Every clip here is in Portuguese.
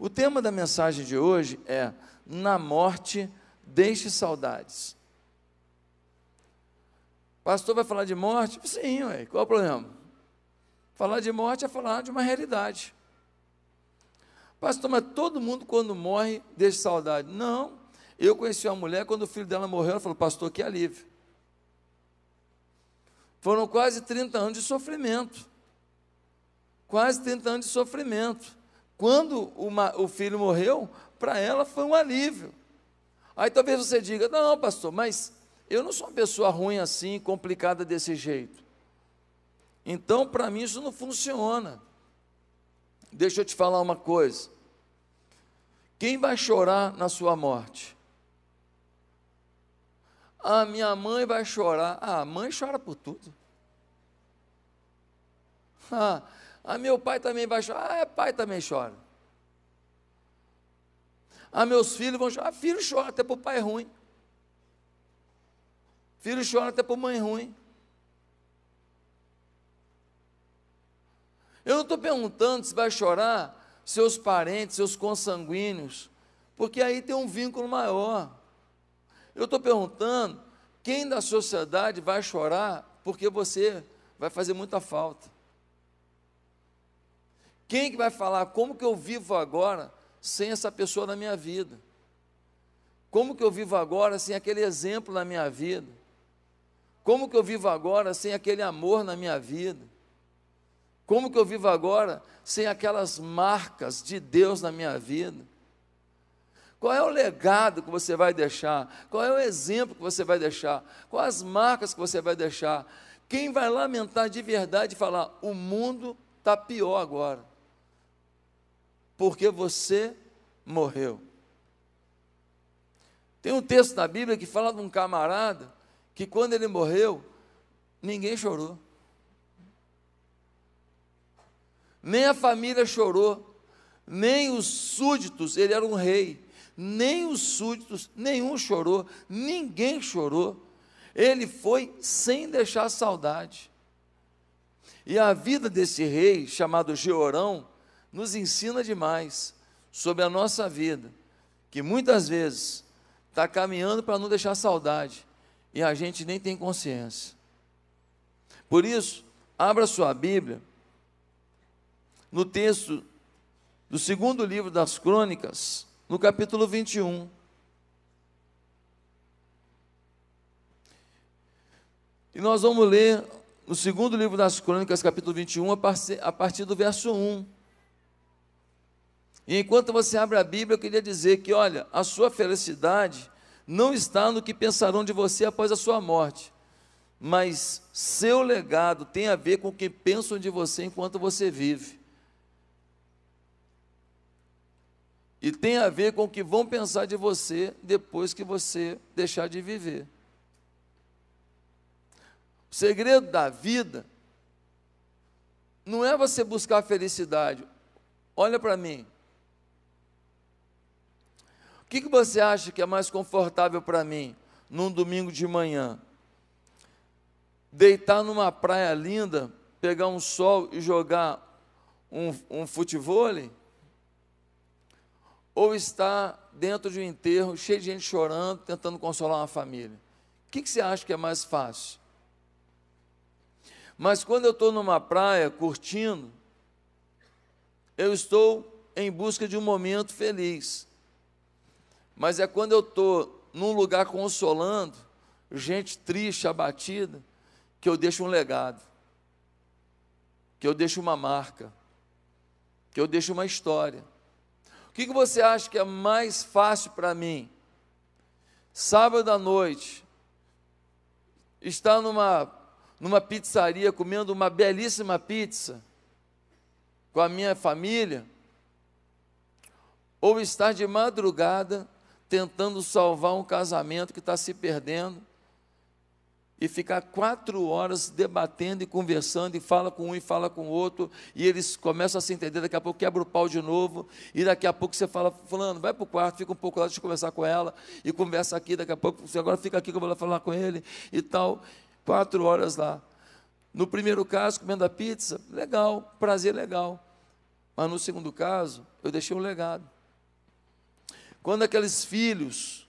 O tema da mensagem de hoje é: Na morte, deixe saudades. Pastor vai falar de morte? Sim, ué, qual é o problema? Falar de morte é falar de uma realidade. Pastor, mas todo mundo quando morre deixa saudade. Não. Eu conheci uma mulher, quando o filho dela morreu, ela falou, pastor, que alívio. Foram quase 30 anos de sofrimento. Quase 30 anos de sofrimento. Quando uma, o filho morreu, para ela foi um alívio. Aí talvez você diga, não, pastor, mas eu não sou uma pessoa ruim assim, complicada desse jeito. Então, para mim, isso não funciona. Deixa eu te falar uma coisa. Quem vai chorar na sua morte? A minha mãe vai chorar. Ah, a mãe chora por tudo. Ah, a meu pai também vai chorar. Ah, é, pai também chora. Ah, meus filhos vão chorar. Ah, filho chora até por pai ruim. Filho chora até por mãe ruim. Eu não estou perguntando se vai chorar seus parentes, seus consanguíneos, porque aí tem um vínculo maior. Eu estou perguntando quem da sociedade vai chorar porque você vai fazer muita falta. Quem que vai falar como que eu vivo agora sem essa pessoa na minha vida? Como que eu vivo agora sem aquele exemplo na minha vida? Como que eu vivo agora sem aquele amor na minha vida? Como que eu vivo agora sem aquelas marcas de Deus na minha vida? Qual é o legado que você vai deixar? Qual é o exemplo que você vai deixar? Quais as marcas que você vai deixar? Quem vai lamentar de verdade e falar: o mundo está pior agora, porque você morreu? Tem um texto na Bíblia que fala de um camarada que, quando ele morreu, ninguém chorou nem a família chorou, nem os súditos, ele era um rei, nem os súditos, nenhum chorou, ninguém chorou. Ele foi sem deixar saudade. E a vida desse rei, chamado Georão, nos ensina demais sobre a nossa vida, que muitas vezes está caminhando para não deixar saudade, e a gente nem tem consciência. Por isso, abra sua Bíblia no texto do segundo livro das Crônicas, no capítulo 21. E nós vamos ler no segundo livro das Crônicas, capítulo 21, a partir do verso 1. E enquanto você abre a Bíblia, eu queria dizer que, olha, a sua felicidade não está no que pensarão de você após a sua morte, mas seu legado tem a ver com o que pensam de você enquanto você vive. E tem a ver com o que vão pensar de você depois que você deixar de viver. O segredo da vida não é você buscar felicidade. Olha para mim. Que, que você acha que é mais confortável para mim num domingo de manhã? Deitar numa praia linda, pegar um sol e jogar um, um futevôlei? ou está dentro de um enterro, cheio de gente chorando, tentando consolar uma família? O que, que você acha que é mais fácil? Mas quando eu estou numa praia curtindo, eu estou em busca de um momento feliz. Mas é quando eu estou num lugar consolando, gente triste, abatida, que eu deixo um legado, que eu deixo uma marca, que eu deixo uma história. O que, que você acha que é mais fácil para mim? Sábado à noite, estar numa, numa pizzaria comendo uma belíssima pizza com a minha família, ou estar de madrugada tentando salvar um casamento que está se perdendo e ficar quatro horas debatendo e conversando, e fala com um e fala com o outro, e eles começam a se entender, daqui a pouco quebra o pau de novo, e daqui a pouco você fala, fulano, vai para o quarto, fica um pouco lá, deixa eu conversar com ela, e conversa aqui, daqui a pouco, você agora fica aqui que eu vou lá falar com ele, e tal, quatro horas lá. No primeiro caso, comendo a pizza, legal, prazer legal. Mas no segundo caso, eu deixei um legado. Quando aqueles filhos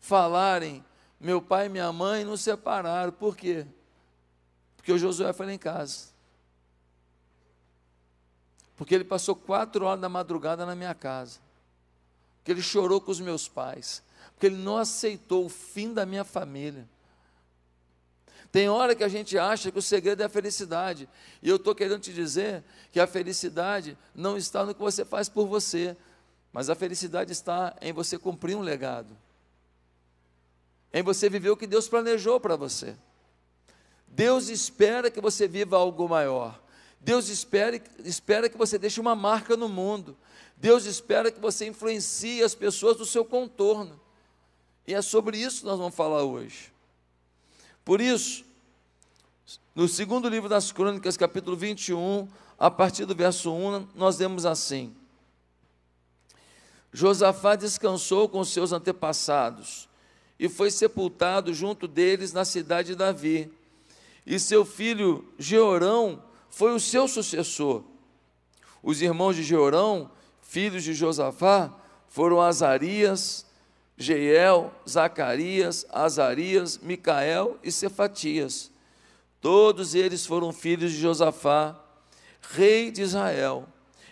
falarem, meu pai e minha mãe nos separaram, por quê? Porque o Josué foi lá em casa. Porque ele passou quatro horas da madrugada na minha casa. Porque ele chorou com os meus pais. Porque ele não aceitou o fim da minha família. Tem hora que a gente acha que o segredo é a felicidade. E eu estou querendo te dizer que a felicidade não está no que você faz por você, mas a felicidade está em você cumprir um legado, em você viver o que Deus planejou para você. Deus espera que você viva algo maior. Deus espera, espera que você deixe uma marca no mundo. Deus espera que você influencie as pessoas do seu contorno. E é sobre isso que nós vamos falar hoje. Por isso, no segundo livro das Crônicas, capítulo 21, a partir do verso 1, nós lemos assim: Josafá descansou com seus antepassados e foi sepultado junto deles na cidade de Davi. E seu filho Jeorão foi o seu sucessor. Os irmãos de Jeorão, filhos de Josafá, foram Azarias, Jeiel, Zacarias, Azarias, Micael e Cefatias. Todos eles foram filhos de Josafá, rei de Israel.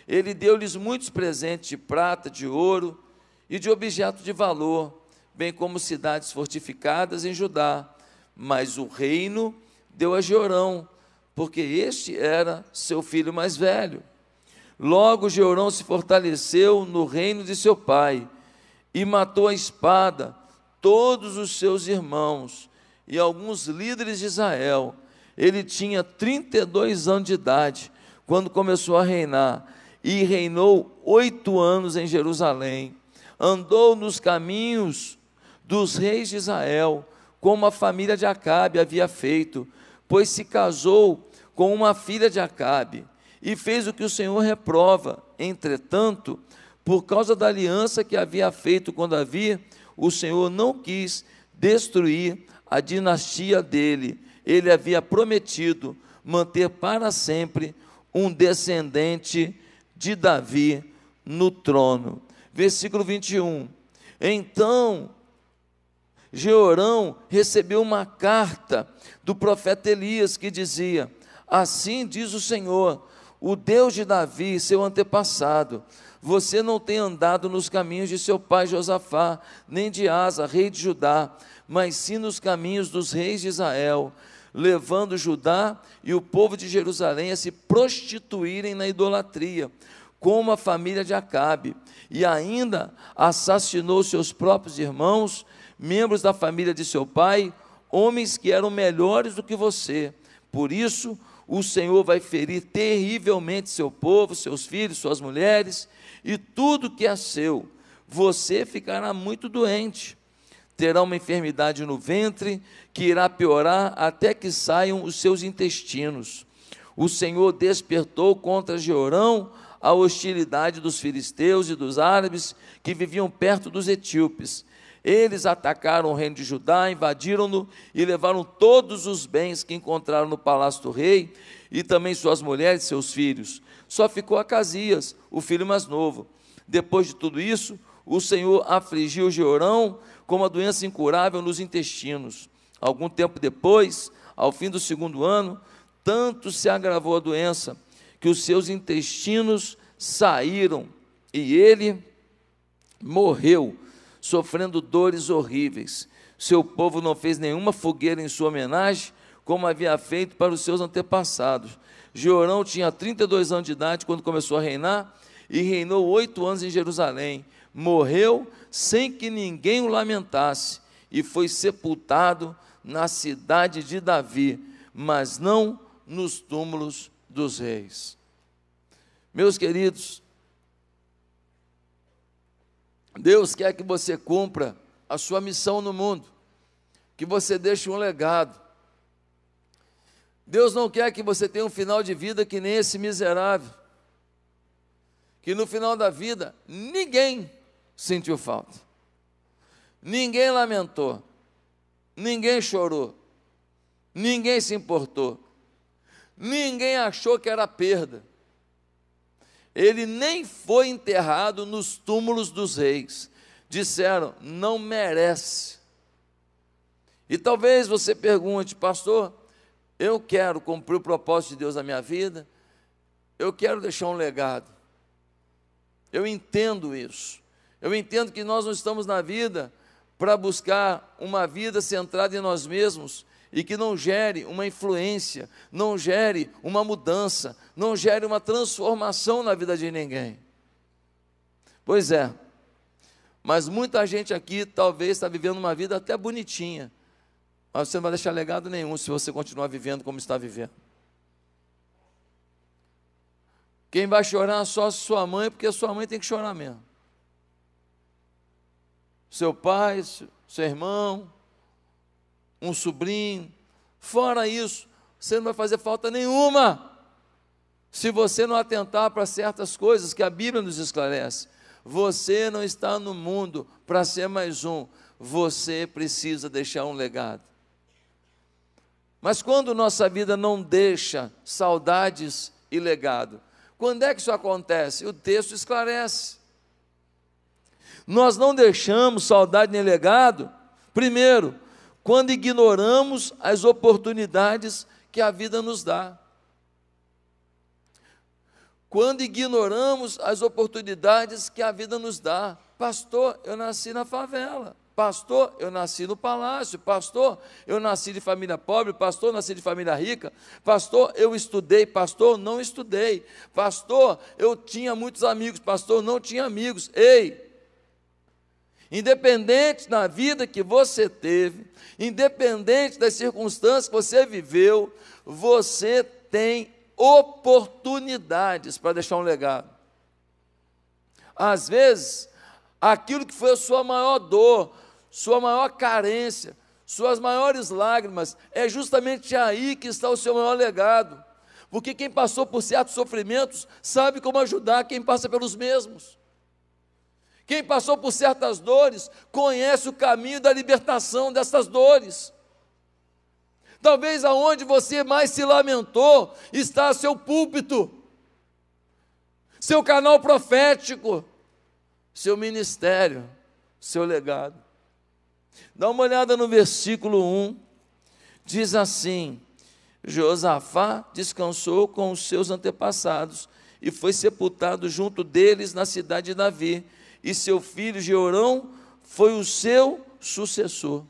Ele deu-lhes muitos presentes de prata, de ouro e de objetos de valor, bem como cidades fortificadas em Judá. Mas o reino deu a Jeorão, porque este era seu filho mais velho. Logo Jeorão se fortaleceu no reino de seu pai e matou a espada todos os seus irmãos e alguns líderes de Israel. Ele tinha 32 anos de idade quando começou a reinar e reinou oito anos em Jerusalém. Andou nos caminhos dos reis de Israel, como a família de Acabe havia feito, pois se casou com uma filha de Acabe e fez o que o Senhor reprova. Entretanto, por causa da aliança que havia feito com Davi, o Senhor não quis destruir a dinastia dele. Ele havia prometido manter para sempre um descendente de Davi no trono. Versículo 21. Então, Jeorão recebeu uma carta do profeta Elias que dizia: Assim diz o Senhor, o Deus de Davi, seu antepassado. Você não tem andado nos caminhos de seu pai Josafá, nem de Asa, rei de Judá, mas sim nos caminhos dos reis de Israel, levando Judá e o povo de Jerusalém a se prostituírem na idolatria, como a família de Acabe, e ainda assassinou seus próprios irmãos, membros da família de seu pai, homens que eram melhores do que você. Por isso, o Senhor vai ferir terrivelmente seu povo, seus filhos, suas mulheres e tudo que é seu. Você ficará muito doente, terá uma enfermidade no ventre que irá piorar até que saiam os seus intestinos. O Senhor despertou contra Jeorão a hostilidade dos filisteus e dos árabes que viviam perto dos etíopes. Eles atacaram o reino de Judá, invadiram-no e levaram todos os bens que encontraram no palácio do rei e também suas mulheres e seus filhos. Só ficou Acasias, o filho mais novo. Depois de tudo isso, o Senhor afligiu Jeorão com uma doença incurável nos intestinos. Algum tempo depois, ao fim do segundo ano, tanto se agravou a doença que os seus intestinos saíram e ele morreu sofrendo dores horríveis. Seu povo não fez nenhuma fogueira em sua homenagem, como havia feito para os seus antepassados. Jeorão tinha 32 anos de idade quando começou a reinar e reinou oito anos em Jerusalém. Morreu sem que ninguém o lamentasse e foi sepultado na cidade de Davi, mas não nos túmulos dos reis. Meus queridos, Deus quer que você cumpra a sua missão no mundo, que você deixe um legado. Deus não quer que você tenha um final de vida que nem esse miserável, que no final da vida ninguém sentiu falta, ninguém lamentou, ninguém chorou, ninguém se importou, ninguém achou que era perda. ele nem foi enterrado nos túmulos dos reis. Disseram, não merece. E talvez você pergunte, pastor, eu quero cumprir o propósito de Deus na minha vida, eu quero deixar um legado. Eu entendo isso. Eu entendo que nós não estamos na vida para buscar uma vida centrada em nós mesmos e que não gere uma influência, não gere uma mudança, não gere uma transformação na vida de ninguém. Pois é, mas muita gente aqui talvez está vivendo uma vida até bonitinha, mas você não vai deixar legado nenhum se você continuar vivendo como está vivendo. Quem vai chorar só sua mãe, porque sua mãe tem que chorar mesmo seu pai, seu irmão, um sobrinho. Fora isso, você não vai fazer falta nenhuma. Se você não atentar para certas coisas que a Bíblia nos esclarece, você não está no mundo para ser mais um, você precisa deixar um legado. Mas quando nossa vida não deixa saudades e legado, quando é que isso acontece? O texto esclarece. Nós não deixamos saudade nem legado, primeiro, quando ignoramos as oportunidades que a vida nos dá. Quando ignoramos as oportunidades que a vida nos dá. Pastor, eu nasci na favela. Pastor, eu nasci no palácio. Pastor, eu nasci de família pobre. Pastor, eu nasci de família rica. Pastor, eu estudei. Pastor, não estudei. Pastor, eu tinha muitos amigos. Pastor, não tinha amigos. Ei, Independente da vida que você teve, independente das circunstâncias que você viveu, você tem oportunidades para deixar um legado. Às vezes, aquilo que foi a sua maior dor, sua maior carência, suas maiores lágrimas, é justamente aí que está o seu maior legado. Porque quem passou por certos sofrimentos sabe como ajudar quem passa pelos mesmos. Quem passou por certas dores conhece o caminho da libertação dessas dores. Talvez aonde você mais se lamentou está seu púlpito, seu canal profético, seu ministério, seu legado. Dá uma olhada no versículo 1, diz assim: Josafá descansou com os seus antepassados e foi sepultado junto deles na cidade de Davi e seu filho Jeorão foi o seu sucessor.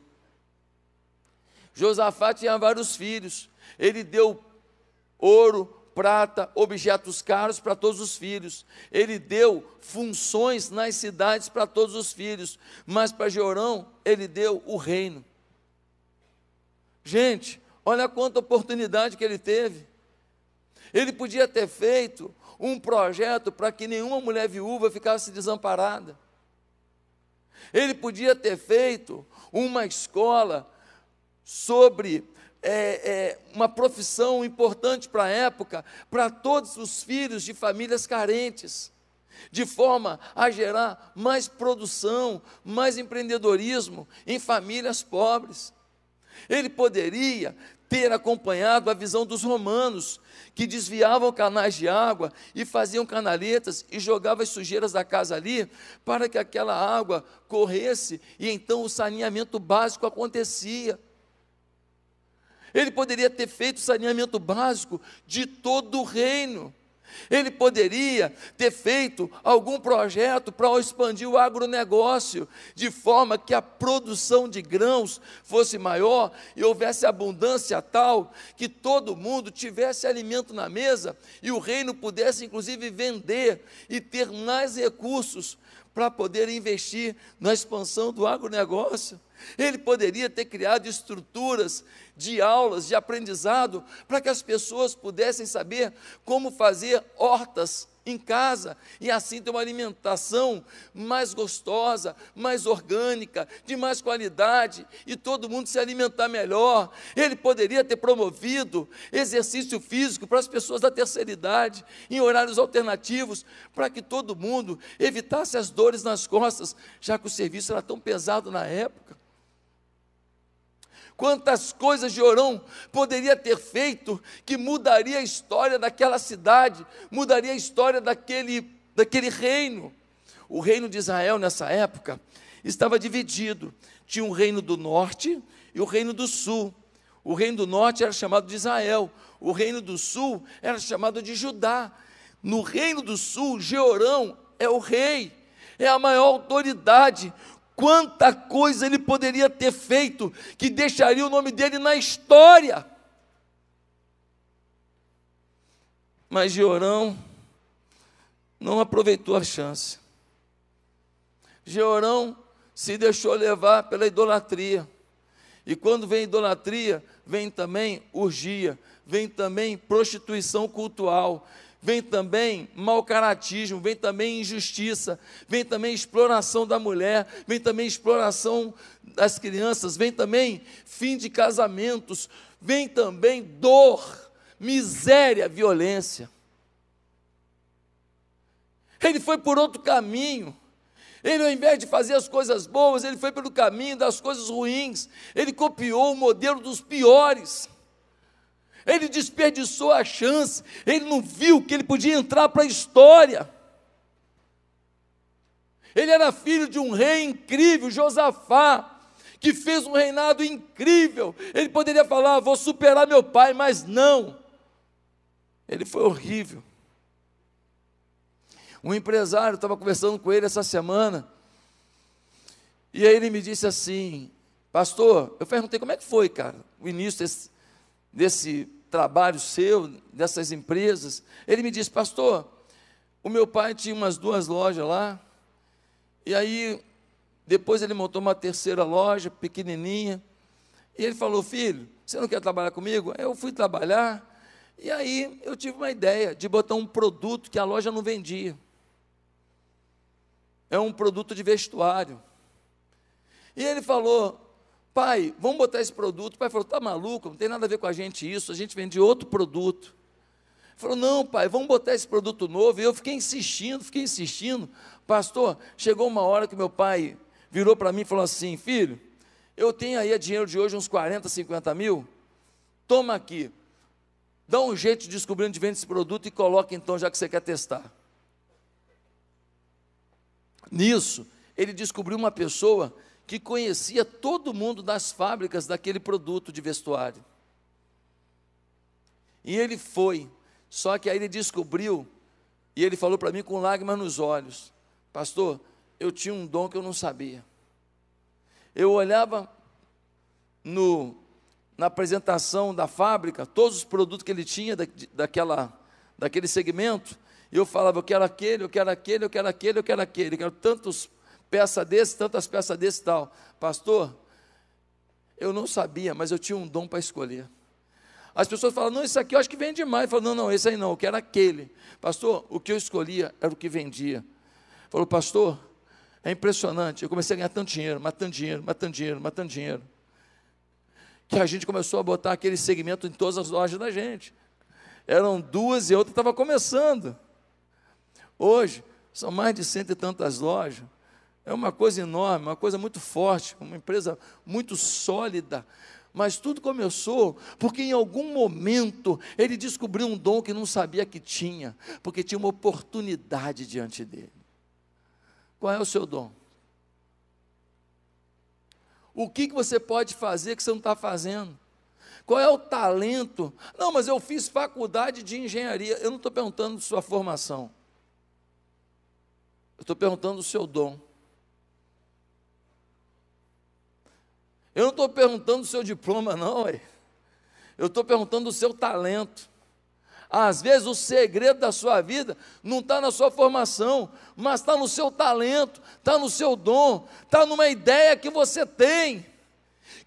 Josafá tinha vários filhos, ele deu ouro, prata, objetos caros para todos os filhos. Ele deu funções nas cidades para todos os filhos, mas para Jeorão ele deu o reino. Gente, olha quanta oportunidade que ele teve. Ele podia ter feito um projeto para que nenhuma mulher viúva ficasse desamparada. Ele podia ter feito uma escola sobre é, é, uma profissão importante para a época, para todos os filhos de famílias carentes, de forma a gerar mais produção, mais empreendedorismo em famílias pobres. Ele poderia ter acompanhado a visão dos romanos, que desviavam canais de água e faziam canaletas e jogavam as sujeiras da casa ali, para que aquela água corresse e então o saneamento básico acontecia. Ele poderia ter feito saneamento básico de todo o reino. Ele poderia ter feito algum projeto para expandir o agronegócio, de forma que a produção de grãos fosse maior e houvesse abundância tal que todo mundo tivesse alimento na mesa e o reino pudesse, inclusive, vender e ter mais recursos para poder investir na expansão do agronegócio. Ele poderia ter criado estruturas de aulas, de aprendizado, para que as pessoas pudessem saber como fazer hortas em casa e assim ter uma alimentação mais gostosa, mais orgânica, de mais qualidade e todo mundo se alimentar melhor. Ele poderia ter promovido exercício físico para as pessoas da terceira idade, em horários alternativos, para que todo mundo evitasse as dores nas costas, já que o serviço era tão pesado na época. Quantas coisas Jorão poderia ter feito que mudaria a história daquela cidade, mudaria a história daquele, daquele reino. O reino de Israel nessa época estava dividido. Tinha um reino do norte e o reino do sul. O reino do norte era chamado de Israel, o reino do sul era chamado de Judá. No reino do sul, Jeorão é o rei, é a maior autoridade. Quanta coisa ele poderia ter feito que deixaria o nome dele na história. Mas Jeorão não aproveitou a chance. Jeorão se deixou levar pela idolatria. E quando vem idolatria, vem também urgia, vem também prostituição cultural, vem também mau caratismo, vem também injustiça, vem também exploração da mulher, vem também exploração das crianças, vem também fim de casamentos, vem também dor, miséria, violência. Ele foi por outro caminho. Ele, ao invés de fazer as coisas boas, ele foi pelo caminho das coisas ruins. Ele copiou o modelo dos piores ele desperdiçou a chance, ele não viu que ele podia entrar para a história. Ele era filho de um rei incrível, Josafá, que fez um reinado incrível. Ele poderia falar: vou superar meu pai, mas não. Ele foi horrível. Um empresário estava conversando com ele essa semana, e aí ele me disse assim: Pastor, eu perguntei como é que foi, cara, o início desse, desse trabalho seu, dessas empresas. Ele me disse, pastor, o meu pai tinha umas duas lojas lá, e aí depois ele montou uma terceira loja, pequenininha, e ele falou, filho, você não quer trabalhar comigo? Eu fui trabalhar, e aí eu tive uma ideia de botar um produto que a loja não vendia. É um produto de vestuário. E ele falou: pai, vamos botar esse produto. O pai falou, está maluco, não tem nada a ver com a gente isso, a gente vende outro produto. Ele falou, não, pai, vamos botar esse produto novo. E eu fiquei insistindo, fiquei insistindo. Pastor, chegou uma hora que meu pai virou para mim e falou assim, filho, eu tenho aí a dinheiro de hoje uns 40, 50 mil, toma aqui, dá um jeito de descobrir onde vende esse produto e coloca então, já que você quer testar. Nisso, ele descobriu uma pessoa que conhecia todo mundo das fábricas daquele produto de vestuário. E ele foi, só que aí ele descobriu, e ele falou para mim com lágrimas nos olhos: Pastor, eu tinha um dom que eu não sabia. Eu olhava no, na apresentação da fábrica, todos os produtos que ele tinha da, daquela, daquele segmento, e eu falava: Eu quero aquele, eu quero aquele, eu quero aquele, eu quero aquele, eu quero tantos peça desse, tantas peças desse tal. Pastor, eu não sabia, mas eu tinha um dom para escolher. As pessoas falam, não, isso aqui eu acho que vende mais. Eu não, não, esse aí não, eu quero aquele. Pastor, o que eu escolhia era o que vendia. Falou, pastor, é impressionante. Eu comecei a ganhar tanto dinheiro, matando dinheiro, matando dinheiro, matando dinheiro. Que a gente começou a botar aquele segmento em todas as lojas da gente. Eram duas e a outra estava começando. Hoje, são mais de cento e tantas lojas. É uma coisa enorme, uma coisa muito forte, uma empresa muito sólida. Mas tudo começou porque em algum momento ele descobriu um dom que não sabia que tinha, porque tinha uma oportunidade diante dele. Qual é o seu dom? O que, que você pode fazer que você não está fazendo? Qual é o talento? Não, mas eu fiz faculdade de engenharia. Eu não estou perguntando sua formação. Eu estou perguntando o seu dom. Eu não estou perguntando o seu diploma, não, ué. eu estou perguntando o seu talento. Às vezes o segredo da sua vida não está na sua formação, mas está no seu talento, está no seu dom, está numa ideia que você tem,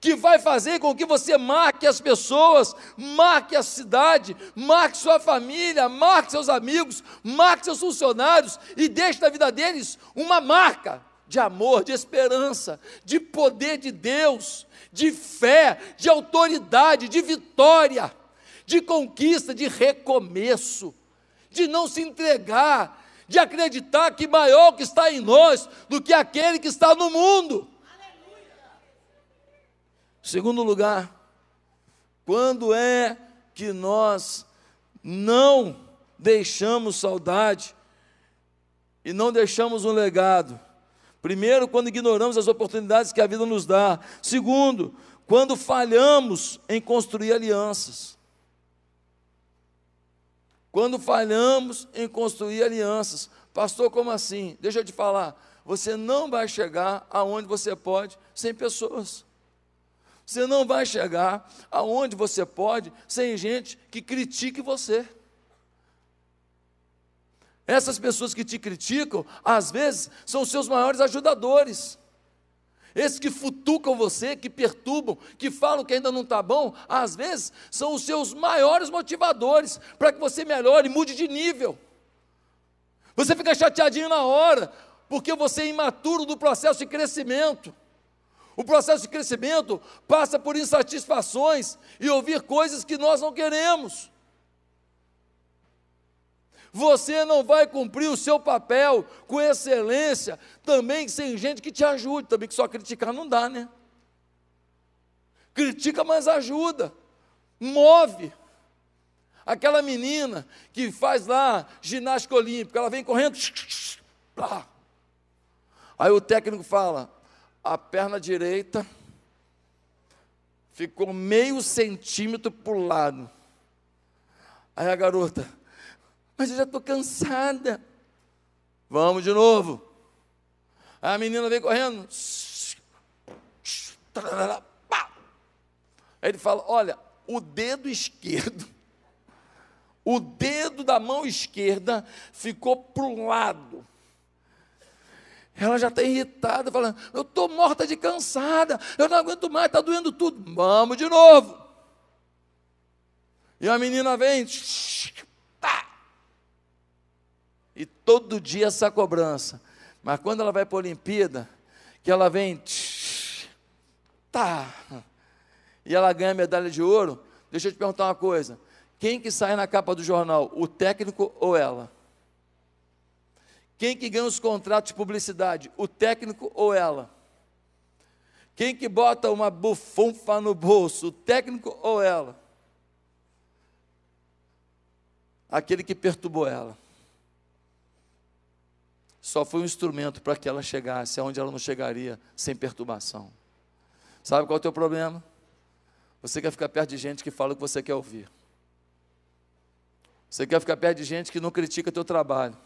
que vai fazer com que você marque as pessoas, marque a cidade, marque sua família, marque seus amigos, marque seus funcionários e deixe na vida deles uma marca de amor, de esperança, de poder de Deus, de fé, de autoridade, de vitória, de conquista, de recomeço, de não se entregar, de acreditar que maior que está em nós do que aquele que está no mundo. Segundo lugar, quando é que nós não deixamos saudade e não deixamos um legado? Primeiro, quando ignoramos as oportunidades que a vida nos dá. Segundo, quando falhamos em construir alianças. Quando falhamos em construir alianças. Pastor, como assim? Deixa eu te falar. Você não vai chegar aonde você pode sem pessoas. Você não vai chegar aonde você pode sem gente que critique você. Essas pessoas que te criticam, às vezes, são os seus maiores ajudadores. Esses que futucam você, que perturbam, que falam que ainda não está bom, às vezes são os seus maiores motivadores para que você melhore, mude de nível. Você fica chateadinho na hora, porque você é imaturo do processo de crescimento. O processo de crescimento passa por insatisfações e ouvir coisas que nós não queremos. Você não vai cumprir o seu papel com excelência também sem gente que te ajude. Também que só criticar não dá, né? Critica, mas ajuda. Move. Aquela menina que faz lá ginástica olímpica, ela vem correndo. Aí o técnico fala: a perna direita ficou meio centímetro para o lado. Aí a garota, mas eu já estou cansada. Vamos de novo. A menina vem correndo. Aí ele fala: Olha, o dedo esquerdo, o dedo da mão esquerda ficou para o lado. Ela já está irritada, falando: Eu estou morta de cansada, eu não aguento mais, está doendo tudo. Vamos de novo. E a menina vem, e todo dia essa cobrança. Mas quando ela vai para a Olimpíada, que ela vem, tá, e ela ganha medalha de ouro, deixa eu te perguntar uma coisa: quem que sai na capa do jornal, o técnico ou ela? Quem que ganha os contratos de publicidade, o técnico ou ela? Quem que bota uma bufunfa no bolso, o técnico ou ela? Aquele que perturbou ela só foi um instrumento para que ela chegasse aonde ela não chegaria sem perturbação. Sabe qual é o teu problema? Você quer ficar perto de gente que fala o que você quer ouvir. Você quer ficar perto de gente que não critica teu trabalho.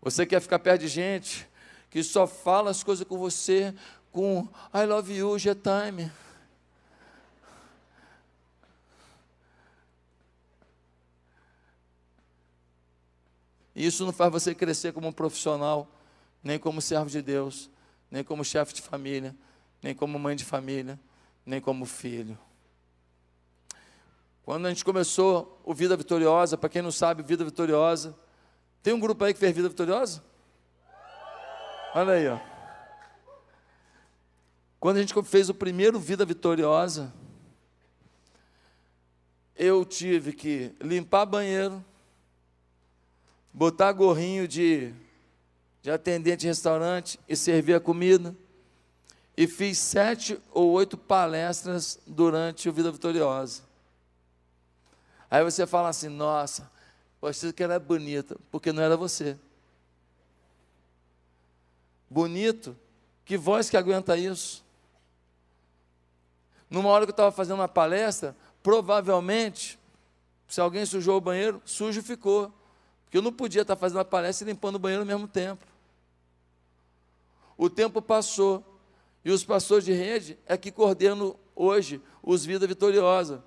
Você quer ficar perto de gente que só fala as coisas com você com I love you, G-time. E isso não faz você crescer como um profissional, nem como servo de Deus, nem como chefe de família, nem como mãe de família, nem como filho. Quando a gente começou o Vida Vitoriosa, para quem não sabe, Vida Vitoriosa, tem um grupo aí que fez Vida Vitoriosa? Olha aí, ó. Quando a gente fez o primeiro Vida Vitoriosa, eu tive que limpar banheiro, botar gorrinho de, de atendente de restaurante e servir a comida. E fiz sete ou oito palestras durante o Vida Vitoriosa. Aí você fala assim: nossa, você que era bonita, porque não era você. Bonito, que voz que aguenta isso? Numa hora que eu estava fazendo uma palestra, provavelmente, se alguém sujou o banheiro, sujo ficou. Porque eu não podia estar fazendo a palestra e limpando o banheiro ao mesmo tempo. O tempo passou. E os pastores de rede é que coordenam hoje os Vida Vitoriosa.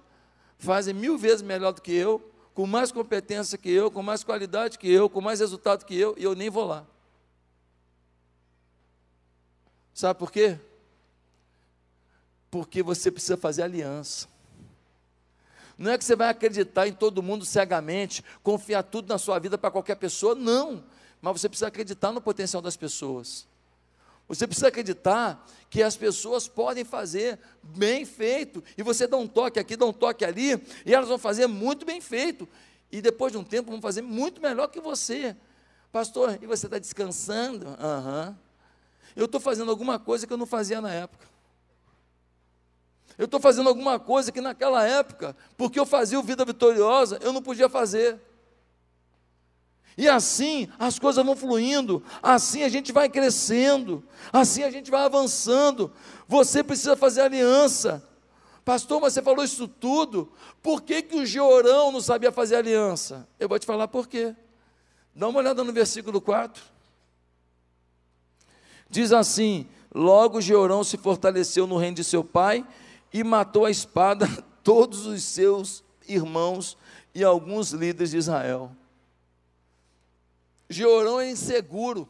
Fazem mil vezes melhor do que eu, com mais competência que eu, com mais qualidade que eu, com mais resultado que eu, e eu nem vou lá. Sabe por quê? Porque você precisa fazer aliança. Não é que você vai acreditar em todo mundo cegamente, confiar tudo na sua vida para qualquer pessoa, não. Mas você precisa acreditar no potencial das pessoas. Você precisa acreditar que as pessoas podem fazer bem feito, e você dá um toque aqui, dá um toque ali, e elas vão fazer muito bem feito, e depois de um tempo vão fazer muito melhor que você. Pastor, e você está descansando? Aham. Uhum. Eu estou fazendo alguma coisa que eu não fazia na época. Eu estou fazendo alguma coisa que naquela época, porque eu fazia o Vida Vitoriosa, eu não podia fazer. E assim as coisas vão fluindo, assim a gente vai crescendo, assim a gente vai avançando. Você precisa fazer aliança. Pastor, mas você falou isso tudo, por que, que o Georão não sabia fazer aliança? Eu vou te falar por quê. Dá uma olhada no versículo 4. Diz assim: Logo Georão se fortaleceu no reino de seu pai e matou a espada todos os seus irmãos e alguns líderes de Israel. Georão é inseguro.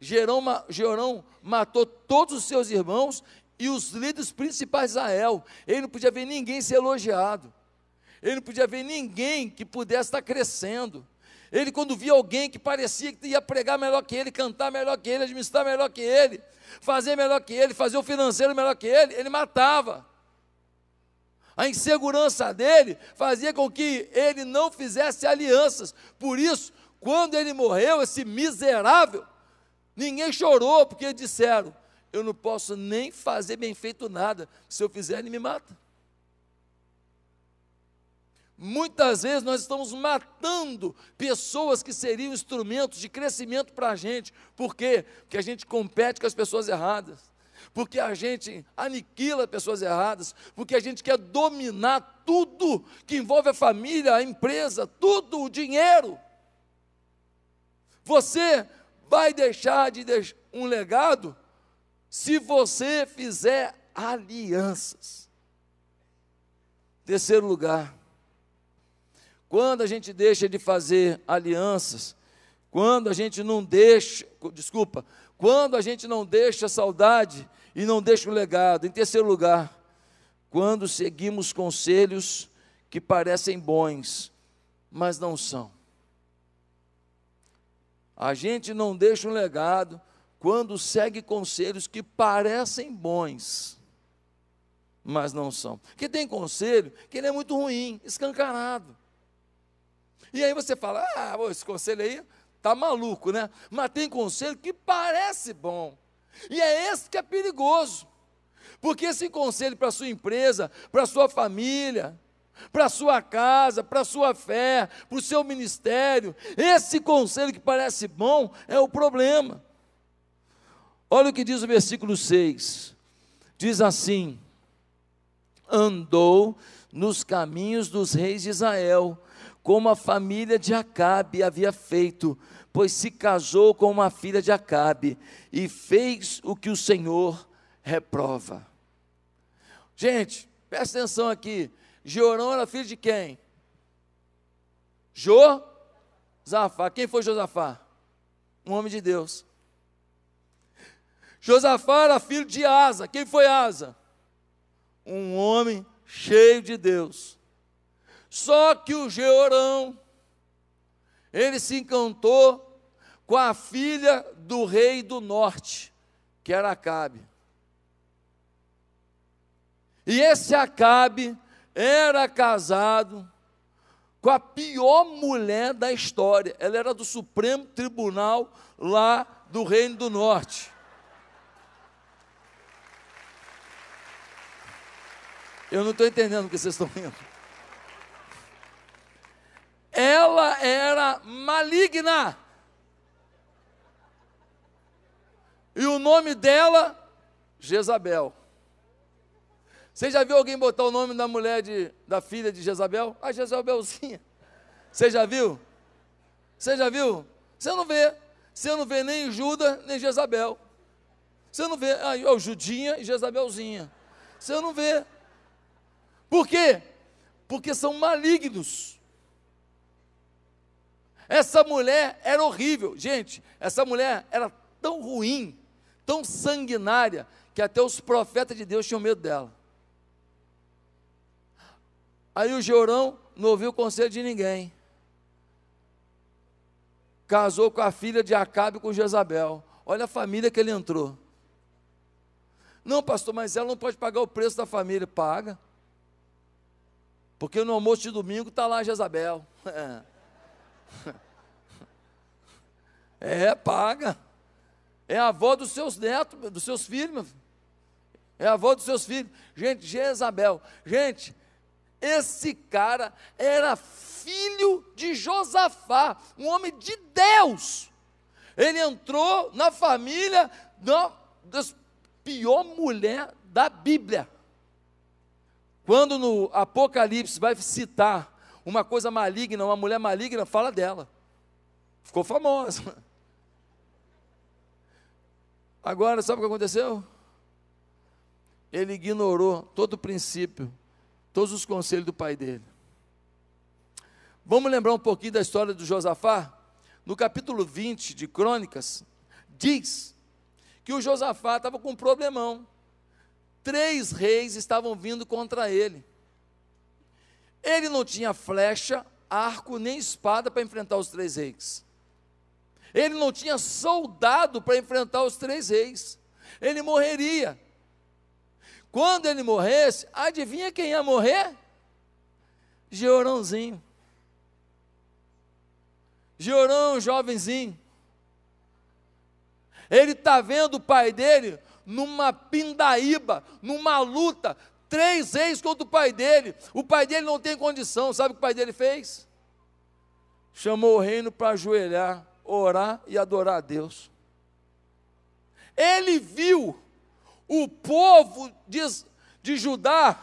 Georão, matou todos os seus irmãos e os líderes principais de Israel. Ele não podia ver ninguém ser elogiado. Ele não podia ver ninguém que pudesse estar crescendo. Ele, quando via alguém que parecia que ia pregar melhor que ele, cantar melhor que ele, administrar melhor que ele, fazer melhor que ele, fazer o financeiro melhor que ele, ele matava. A insegurança dele fazia com que ele não fizesse alianças. Por isso, quando ele morreu, esse miserável, ninguém chorou, porque disseram: Eu não posso nem fazer bem feito nada, se eu fizer, ele me mata. Muitas vezes nós estamos matando pessoas que seriam instrumentos de crescimento para a gente. Por quê? Porque a gente compete com as pessoas erradas. Porque a gente aniquila pessoas erradas. Porque a gente quer dominar tudo que envolve a família, a empresa, tudo, o dinheiro. Você vai deixar de deixar um legado se você fizer alianças. Terceiro lugar, quando a gente deixa de fazer alianças, quando a gente não deixa, desculpa, quando a gente não deixa saudade e não deixa o legado. Em terceiro lugar, quando seguimos conselhos que parecem bons, mas não são. A gente não deixa um legado quando segue conselhos que parecem bons, mas não são. Porque tem conselho que ele é muito ruim, escancarado. E aí você fala: ah, esse conselho aí tá maluco, né? Mas tem conselho que parece bom. E é esse que é perigoso. Porque esse conselho para sua empresa, para sua família, para sua casa, para sua fé, para o seu ministério. Esse conselho que parece bom é o problema. Olha o que diz o versículo 6. Diz assim: Andou nos caminhos dos reis de Israel, como a família de Acabe havia feito, pois se casou com uma filha de Acabe e fez o que o Senhor reprova. Gente, presta atenção aqui. Jeorão era filho de quem? Josafá. Quem foi Josafá? Um homem de Deus. Josafá era filho de Asa. Quem foi Asa? Um homem cheio de Deus. Só que o Jeorão, ele se encantou com a filha do rei do norte, que era Acabe. E esse Acabe era casado com a pior mulher da história. Ela era do Supremo Tribunal lá do Reino do Norte. Eu não estou entendendo o que vocês estão rindo. Ela era maligna. E o nome dela, Jezabel. Você já viu alguém botar o nome da mulher de, da filha de Jezabel? Ah, Jezabelzinha. Você já viu? Você já viu? Você não vê. Você não vê nem Judas, nem Jezabel. Você não vê, ah, oh, Judinha e Jezabelzinha. Você não vê. Por quê? Porque são malignos. Essa mulher era horrível. Gente, essa mulher era tão ruim, tão sanguinária, que até os profetas de Deus tinham medo dela. Aí o Georão não ouviu o conselho de ninguém. Casou com a filha de Acabe com Jezabel. Olha a família que ele entrou. Não, pastor, mas ela não pode pagar o preço da família. Paga. Porque no almoço de domingo está lá Jezabel. É, paga. É avó dos seus netos, dos seus filhos. É avó dos seus filhos. Gente, Jezabel. Gente, esse cara era filho de Josafá, um homem de Deus. Ele entrou na família da, das pior mulher da Bíblia. Quando no Apocalipse vai citar uma coisa maligna, uma mulher maligna, fala dela. Ficou famosa. Agora, sabe o que aconteceu? Ele ignorou todo o princípio, todos os conselhos do pai dele. Vamos lembrar um pouquinho da história do Josafá? No capítulo 20 de Crônicas, diz que o Josafá estava com um problemão. Três reis estavam vindo contra ele. Ele não tinha flecha, arco nem espada para enfrentar os três reis. Ele não tinha soldado para enfrentar os três reis. Ele morreria. Quando ele morresse, adivinha quem ia morrer? Georãozinho. Georão, jovenzinho. Ele está vendo o pai dele numa pindaíba, numa luta, três reis contra o pai dele. O pai dele não tem condição, sabe o que o pai dele fez? Chamou o reino para ajoelhar, orar e adorar a Deus. Ele viu o povo de, de Judá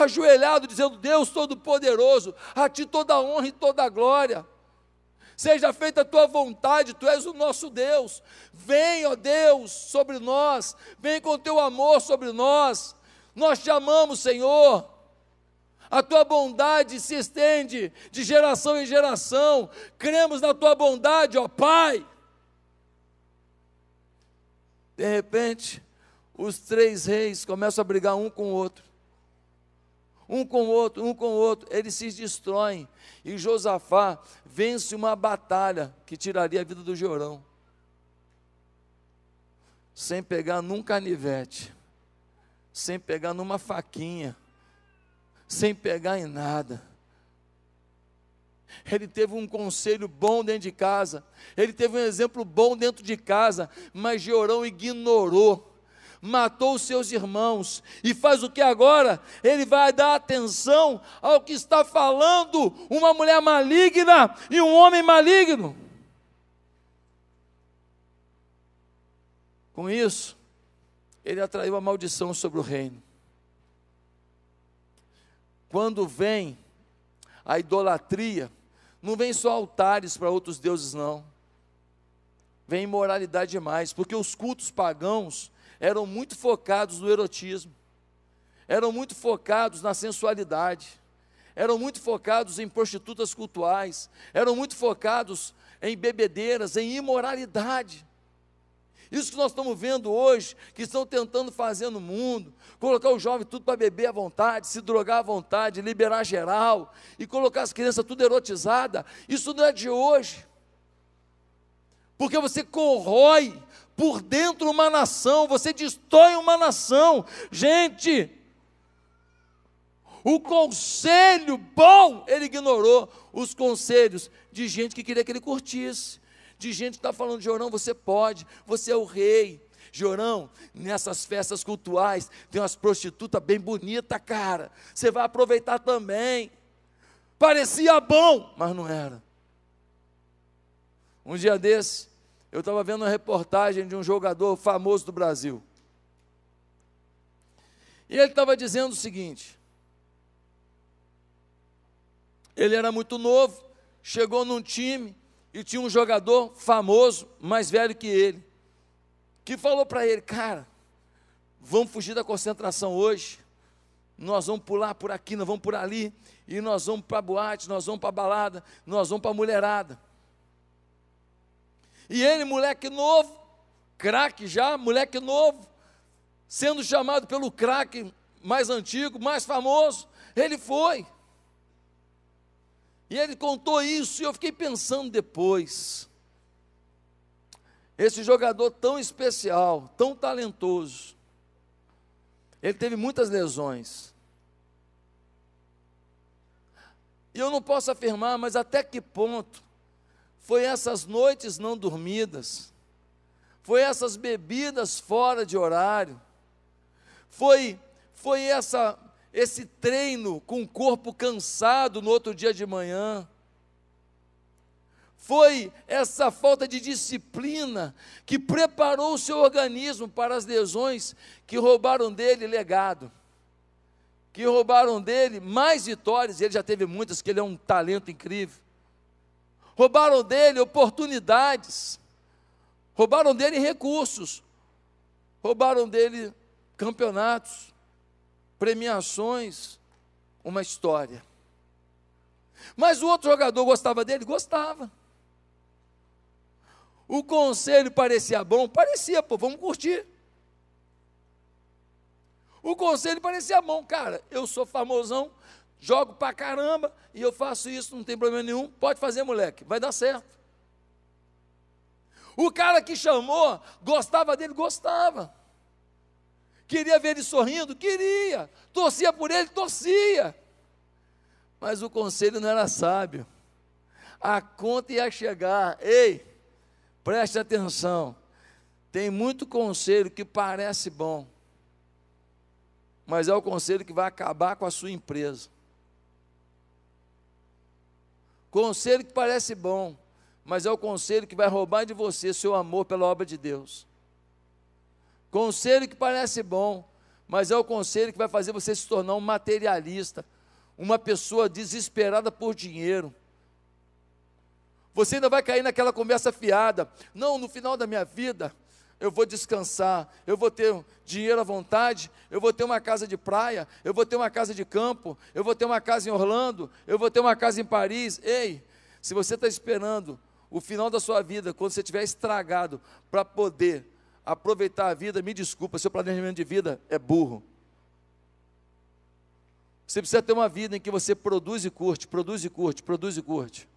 ajoelhado, dizendo: Deus Todo-Poderoso, a ti toda a honra e toda a glória. Seja feita a tua vontade, tu és o nosso Deus. Vem, ó Deus, sobre nós, vem com teu amor sobre nós. Nós te amamos, Senhor. A tua bondade se estende de geração em geração. Cremos na tua bondade, ó Pai. De repente, os três reis começam a brigar um com o outro. Um com o outro, um com o outro, eles se destroem. E Josafá vence uma batalha que tiraria a vida do Jorão. Sem pegar num canivete sem pegar numa faquinha, sem pegar em nada. Ele teve um conselho bom dentro de casa, ele teve um exemplo bom dentro de casa, mas Georão ignorou, matou os seus irmãos e faz o que agora? Ele vai dar atenção ao que está falando uma mulher maligna e um homem maligno. Com isso, ele atraiu a maldição sobre o reino. Quando vem a idolatria, não vem só altares para outros deuses, não. Vem imoralidade demais, porque os cultos pagãos eram muito focados no erotismo, eram muito focados na sensualidade, eram muito focados em prostitutas cultuais, eram muito focados em bebedeiras, em imoralidade. Isso que nós estamos vendo hoje, que estão tentando fazer no mundo, colocar o jovem tudo para beber à vontade, se drogar à vontade, liberar geral, e colocar as crianças tudo erotizada, isso não é de hoje. Porque você corrói por dentro uma nação, você destrói uma nação. Gente, o conselho bom, ele ignorou os conselhos de gente que queria que ele curtisse de gente que está falando, Jorão, você pode, você é o rei. Jorão, nessas festas cultuais, tem umas prostitutas bem bonitas, cara. Você vai aproveitar também. Parecia bom, mas não era. Um dia desse, eu estava vendo uma reportagem de um jogador famoso do Brasil. E ele estava dizendo o seguinte: ele era muito novo, chegou num time, e tinha um jogador famoso, mais velho que ele, que falou para ele: Cara, vamos fugir da concentração hoje. Nós vamos pular por aqui, nós vamos por ali, e nós vamos para a boate, nós vamos para a balada, nós vamos para a mulherada. E ele, moleque novo, craque já, moleque novo, sendo chamado pelo craque mais antigo, mais famoso, ele foi. E ele contou isso e eu fiquei pensando depois. Esse jogador tão especial, tão talentoso, ele teve muitas lesões. E eu não posso afirmar, mas até que ponto foi essas noites não dormidas, foi essas bebidas fora de horário, foi, foi essa, esse treino com o corpo cansado no outro dia de manhã, foi essa falta de disciplina que preparou o seu organismo para as lesões que roubaram dele legado, que roubaram dele mais vitórias, ele já teve muitas, que ele é um talento incrível. Roubaram dele oportunidades, roubaram dele recursos, roubaram dele campeonatos, premiações, uma história. Mas o outro jogador gostava dele? Gostava. O conselho parecia bom? Parecia, pô, vamos curtir. O conselho parecia bom, cara. Eu sou famosão, jogo pra caramba e eu faço isso, não tem problema nenhum. Pode fazer, moleque, vai dar certo. O cara que chamou, gostava dele? Gostava. Queria ver ele sorrindo? Queria. Torcia por ele? Torcia. Mas o conselho não era sábio. A conta ia chegar. Ei, Preste atenção. Tem muito conselho que parece bom, mas é o conselho que vai acabar com a sua empresa. Conselho que parece bom, mas é o conselho que vai roubar de você seu amor pela obra de Deus. Conselho que parece bom, mas é o conselho que vai fazer você se tornar um materialista, uma pessoa desesperada por dinheiro, você ainda vai cair naquela conversa fiada. Não, no final da minha vida, eu vou descansar, eu vou ter dinheiro à vontade, eu vou ter uma casa de praia, eu vou ter uma casa de campo, eu vou ter uma casa em Orlando, eu vou ter uma casa em Paris. Ei, se você está esperando o final da sua vida, quando você estiver estragado, para poder aproveitar a vida, me desculpa, seu planejamento de vida é burro. Você precisa ter uma vida em que você produz e curte, produz e curte, produz e curte.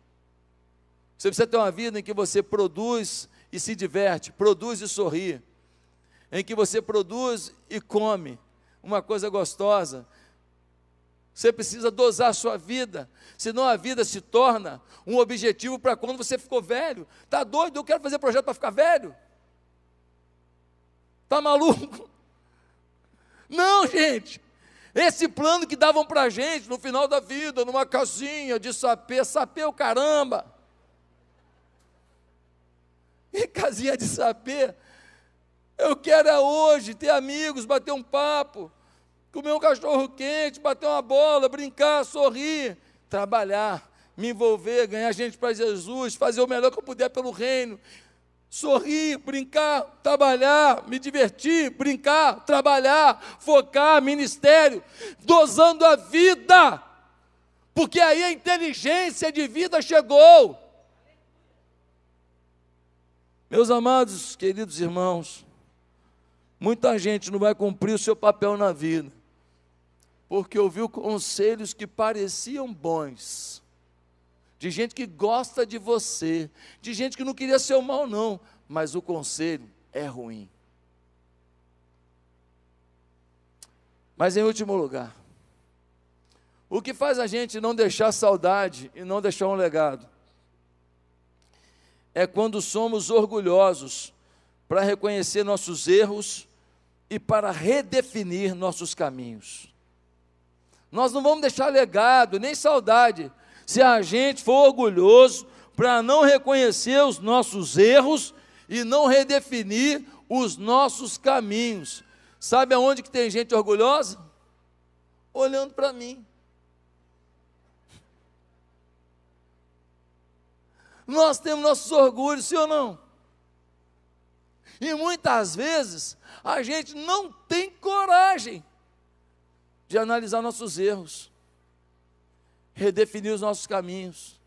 Você precisa ter uma vida em que você produz e se diverte, produz e sorri, em que você produz e come uma coisa gostosa. Você precisa dosar a sua vida, senão a vida se torna um objetivo para quando você ficou velho. Tá doido? Eu quero fazer projeto para ficar velho. Tá maluco? Não, gente. Esse plano que davam para a gente no final da vida, numa casinha de sapê, sapê o caramba. E casinha de saber. Eu quero é hoje ter amigos, bater um papo, comer um cachorro quente, bater uma bola, brincar, sorrir, trabalhar, me envolver, ganhar gente para Jesus, fazer o melhor que eu puder pelo reino. Sorrir, brincar, trabalhar, me divertir, brincar, trabalhar, focar, ministério, dosando a vida, porque aí a inteligência de vida chegou. Meus amados, queridos irmãos, muita gente não vai cumprir o seu papel na vida, porque ouviu conselhos que pareciam bons, de gente que gosta de você, de gente que não queria seu mal, não, mas o conselho é ruim. Mas em último lugar, o que faz a gente não deixar saudade e não deixar um legado? é quando somos orgulhosos para reconhecer nossos erros e para redefinir nossos caminhos. Nós não vamos deixar legado nem saudade se a gente for orgulhoso para não reconhecer os nossos erros e não redefinir os nossos caminhos. Sabe aonde que tem gente orgulhosa? Olhando para mim. Nós temos nossos orgulhos, sim ou não? E muitas vezes a gente não tem coragem de analisar nossos erros, redefinir os nossos caminhos,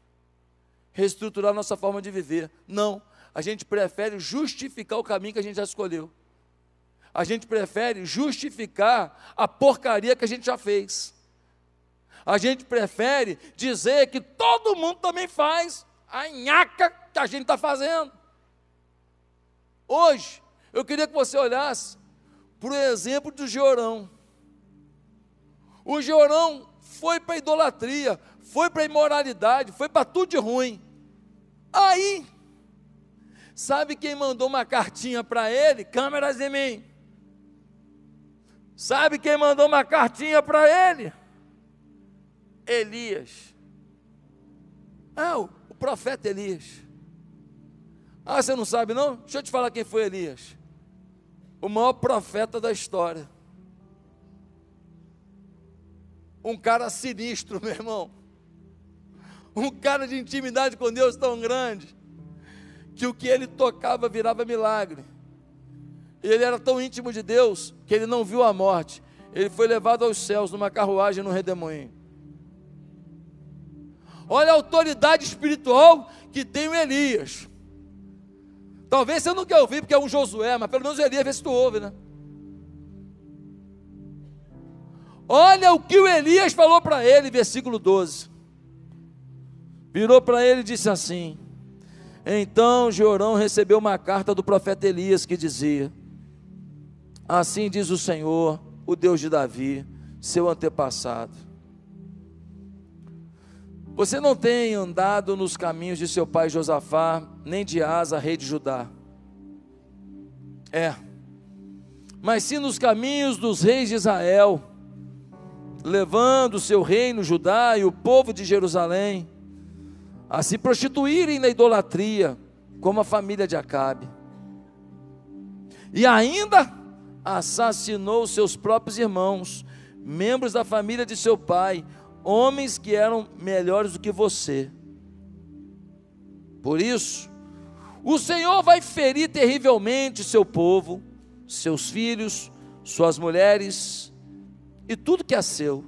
reestruturar nossa forma de viver. Não, a gente prefere justificar o caminho que a gente já escolheu. A gente prefere justificar a porcaria que a gente já fez. A gente prefere dizer que todo mundo também faz a nhaca que a gente está fazendo. Hoje, eu queria que você olhasse para o exemplo do Georão. O Georão foi para idolatria, foi para imoralidade, foi para tudo de ruim. Aí, sabe quem mandou uma cartinha para ele? Câmeras em mim. Sabe quem mandou uma cartinha para ele? Elias. Ah, o profeta Elias. Ah, você não sabe não? Deixa eu te falar quem foi Elias. O maior profeta da história. Um cara sinistro, meu irmão. Um cara de intimidade com Deus tão grande que o que ele tocava virava milagre. Ele era tão íntimo de Deus que ele não viu a morte. Ele foi levado aos céus numa carruagem no redemoinho. Olha a autoridade espiritual que tem o Elias. Talvez você não quer ouvir porque é um Josué, mas pelo menos Elias vê se tu ouve, né? Olha o que o Elias falou para ele, versículo 12. Virou para ele e disse assim: Então Jorão recebeu uma carta do profeta Elias que dizia: Assim diz o Senhor, o Deus de Davi, seu antepassado. Você não tem andado nos caminhos de seu pai Josafá, nem de Asa, rei de Judá. É. Mas sim nos caminhos dos reis de Israel, levando o seu reino Judá e o povo de Jerusalém a se prostituírem na idolatria, como a família de Acabe. E ainda assassinou seus próprios irmãos, membros da família de seu pai, homens que eram melhores do que você. Por isso, o Senhor vai ferir terrivelmente seu povo, seus filhos, suas mulheres e tudo que é seu.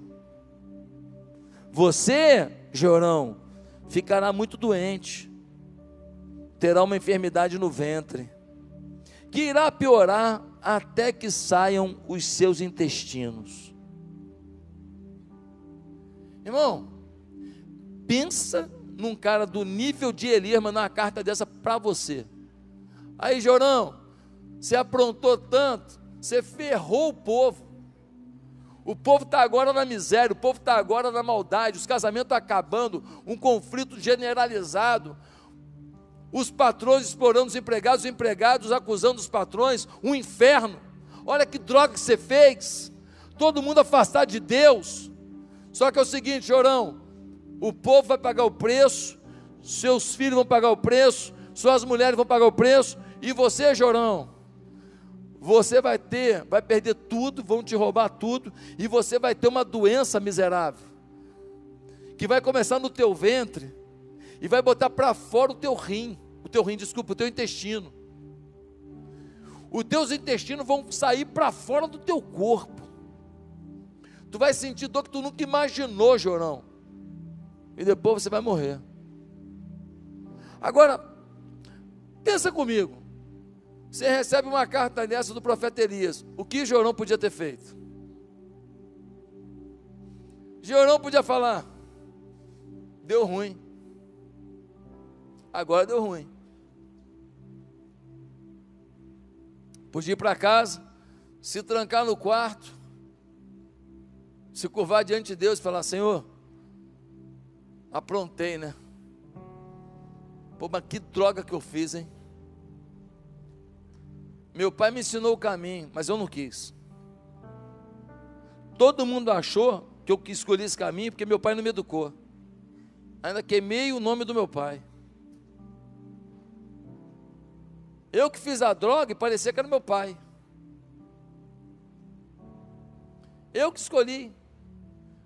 Você, Jorão, ficará muito doente, terá uma enfermidade no ventre, que irá piorar até que saiam os seus intestinos. Irmão, pensa num cara do nível de Elias mandar uma carta dessa para você. Aí, Jorão, você aprontou tanto, você ferrou o povo. O povo está agora na miséria, o povo está agora na maldade, os casamentos acabando, um conflito generalizado, os patrões explorando os empregados, os empregados acusando os patrões, um inferno. Olha que droga que você fez. Todo mundo afastado de Deus. Só que é o seguinte, chorão, o povo vai pagar o preço, seus filhos vão pagar o preço, suas mulheres vão pagar o preço, e você, chorão, você vai ter, vai perder tudo, vão te roubar tudo, e você vai ter uma doença miserável, que vai começar no teu ventre, e vai botar para fora o teu rim, o teu rim, desculpa, o teu intestino. Os teus intestinos vão sair para fora do teu corpo. Tu vai sentir dor que tu nunca imaginou, Jorão. E depois você vai morrer. Agora, pensa comigo. Você recebe uma carta dessa do profeta Elias. O que Jorão podia ter feito? Jorão podia falar: deu ruim. Agora deu ruim. Podia ir para casa, se trancar no quarto, se curvar diante de Deus e falar: Senhor, aprontei, né? Pô, mas que droga que eu fiz, hein? Meu pai me ensinou o caminho, mas eu não quis. Todo mundo achou que eu escolhi esse caminho porque meu pai não me educou. Ainda queimei o nome do meu pai. Eu que fiz a droga e parecia que era meu pai. Eu que escolhi.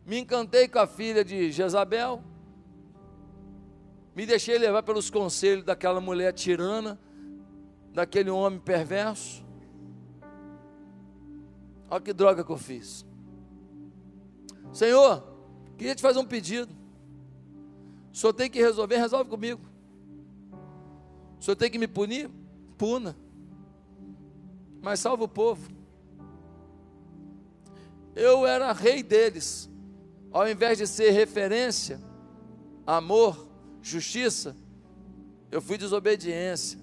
Me encantei com a filha de Jezabel. Me deixei levar pelos conselhos daquela mulher tirana, daquele homem perverso. Olha que droga que eu fiz. Senhor, queria te fazer um pedido. O senhor tem que resolver, resolve comigo. O senhor tem que me punir? puna, mas salva o povo. Eu era rei deles, ao invés de ser referência, amor, justiça, eu fui desobediência,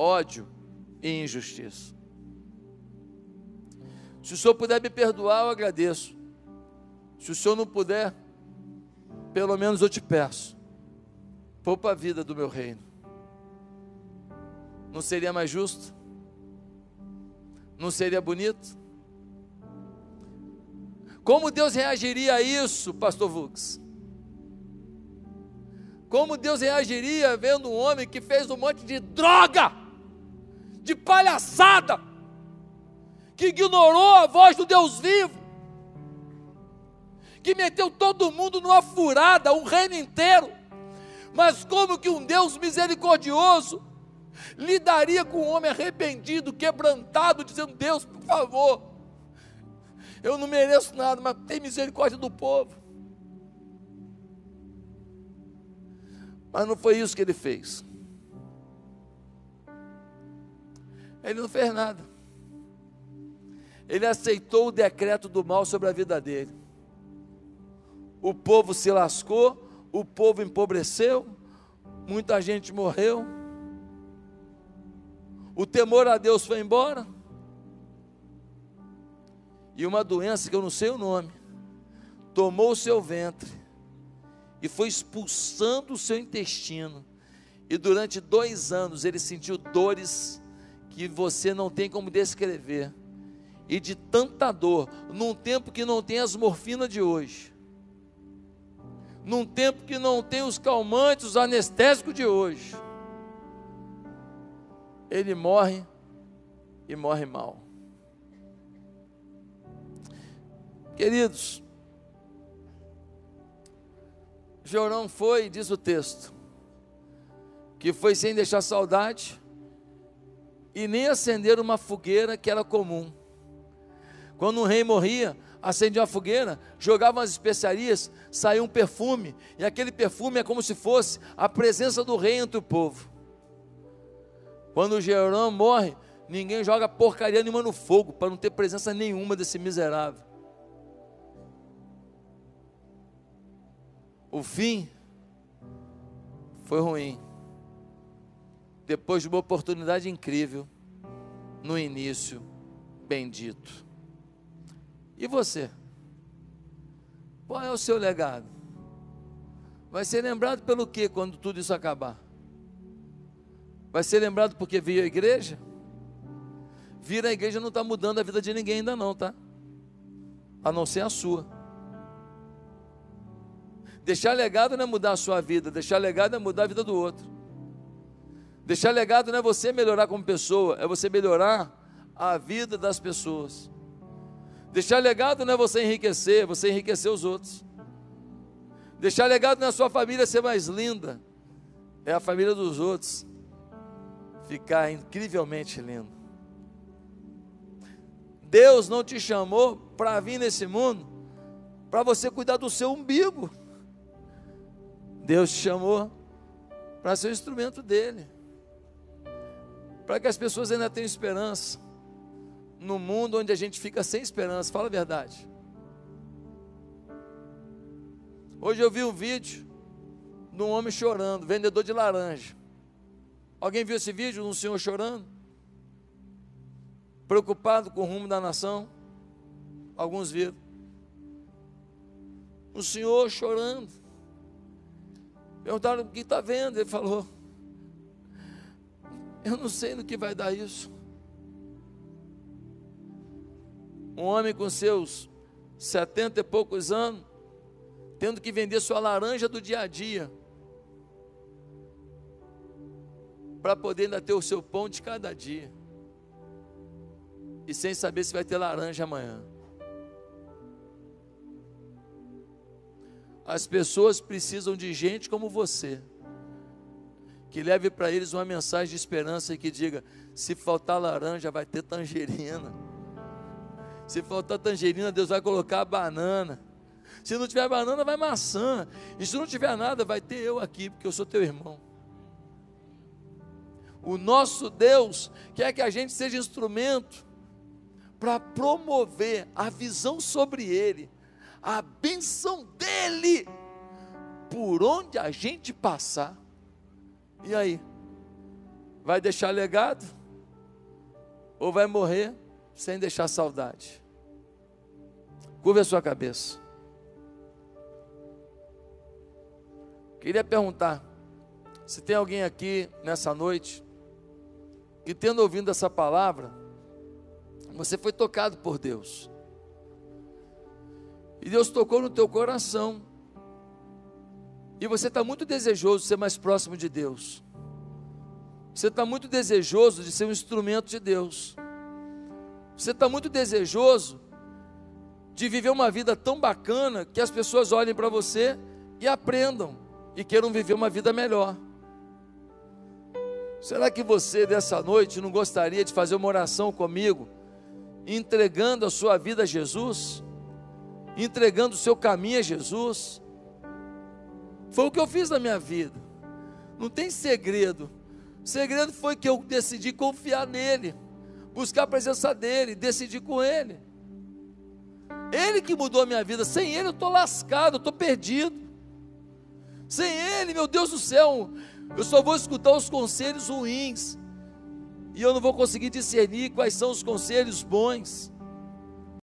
ódio e injustiça. Se o Senhor puder me perdoar, eu agradeço. Se o Senhor não puder, pelo menos eu te peço, poupa a vida do meu reino. Não seria mais justo? Não seria bonito? Como Deus reagiria a isso, pastor Vux? Como Deus reagiria vendo um homem que fez um monte de droga, de palhaçada, que ignorou a voz do Deus vivo, que meteu todo mundo numa furada, um reino inteiro. Mas como que um Deus misericordioso lidaria com um homem arrependido, quebrantado, dizendo: Deus, por favor, eu não mereço nada, mas tem misericórdia do povo. Mas não foi isso que ele fez. Ele não fez nada. Ele aceitou o decreto do mal sobre a vida dele. O povo se lascou, o povo empobreceu, muita gente morreu. O temor a Deus foi embora. E uma doença que eu não sei o nome, tomou o seu ventre e foi expulsando o seu intestino. E durante dois anos ele sentiu dores que você não tem como descrever. E de tanta dor, num tempo que não tem as morfinas de hoje, num tempo que não tem os calmantes, os anestésicos de hoje, ele morre e morre mal. Queridos, Jorão foi, diz o texto, que foi sem deixar saudade e nem acender uma fogueira que era comum. Quando um rei morria, acendia uma fogueira, jogava as especiarias, saía um perfume, e aquele perfume é como se fosse a presença do rei entre o povo. Quando o Jorão morre, ninguém joga porcaria nenhuma no fogo, para não ter presença nenhuma desse miserável. O fim foi ruim. Depois de uma oportunidade incrível, no início, bendito. E você? Qual é o seu legado? Vai ser lembrado pelo que quando tudo isso acabar? Vai ser lembrado porque veio a igreja? Vir a igreja não está mudando a vida de ninguém ainda não, tá? A não ser a sua. Deixar legado não é mudar a sua vida, deixar legado é mudar a vida do outro. Deixar legado não é você melhorar como pessoa, é você melhorar a vida das pessoas. Deixar legado não é você enriquecer, é você enriquecer os outros. Deixar legado não é sua família ser mais linda, é a família dos outros ficar incrivelmente lindo. Deus não te chamou para vir nesse mundo para você cuidar do seu umbigo. Deus te chamou para ser o instrumento dele. Para que as pessoas ainda tenham esperança. No mundo onde a gente fica sem esperança, fala a verdade. Hoje eu vi um vídeo de um homem chorando, vendedor de laranja. Alguém viu esse vídeo de um senhor chorando? Preocupado com o rumo da nação? Alguns viram. Um senhor chorando. Perguntaram o que está vendo. Ele falou: Eu não sei no que vai dar isso. Um homem com seus setenta e poucos anos, tendo que vender sua laranja do dia a dia, para poder ainda ter o seu pão de cada dia, e sem saber se vai ter laranja amanhã. As pessoas precisam de gente como você, que leve para eles uma mensagem de esperança e que diga: se faltar laranja, vai ter tangerina. Se faltar tangerina, Deus vai colocar banana. Se não tiver banana, vai maçã. E se não tiver nada, vai ter eu aqui, porque eu sou teu irmão. O nosso Deus quer que a gente seja instrumento para promover a visão sobre Ele a benção dele por onde a gente passar. E aí? Vai deixar legado? Ou vai morrer sem deixar saudade? Curva a sua cabeça. Queria perguntar se tem alguém aqui nessa noite que, tendo ouvido essa palavra, você foi tocado por Deus E Deus tocou no teu coração. E você está muito desejoso de ser mais próximo de Deus. Você está muito desejoso de ser um instrumento de Deus. Você está muito desejoso de viver uma vida tão bacana que as pessoas olhem para você e aprendam e queiram viver uma vida melhor. Será que você dessa noite não gostaria de fazer uma oração comigo, entregando a sua vida a Jesus? Entregando o seu caminho a Jesus? Foi o que eu fiz na minha vida. Não tem segredo. O segredo foi que eu decidi confiar nele, buscar a presença dele, decidir com ele. Ele que mudou a minha vida. Sem ele eu estou lascado, eu estou perdido. Sem ele, meu Deus do céu, eu só vou escutar os conselhos ruins. E eu não vou conseguir discernir quais são os conselhos bons.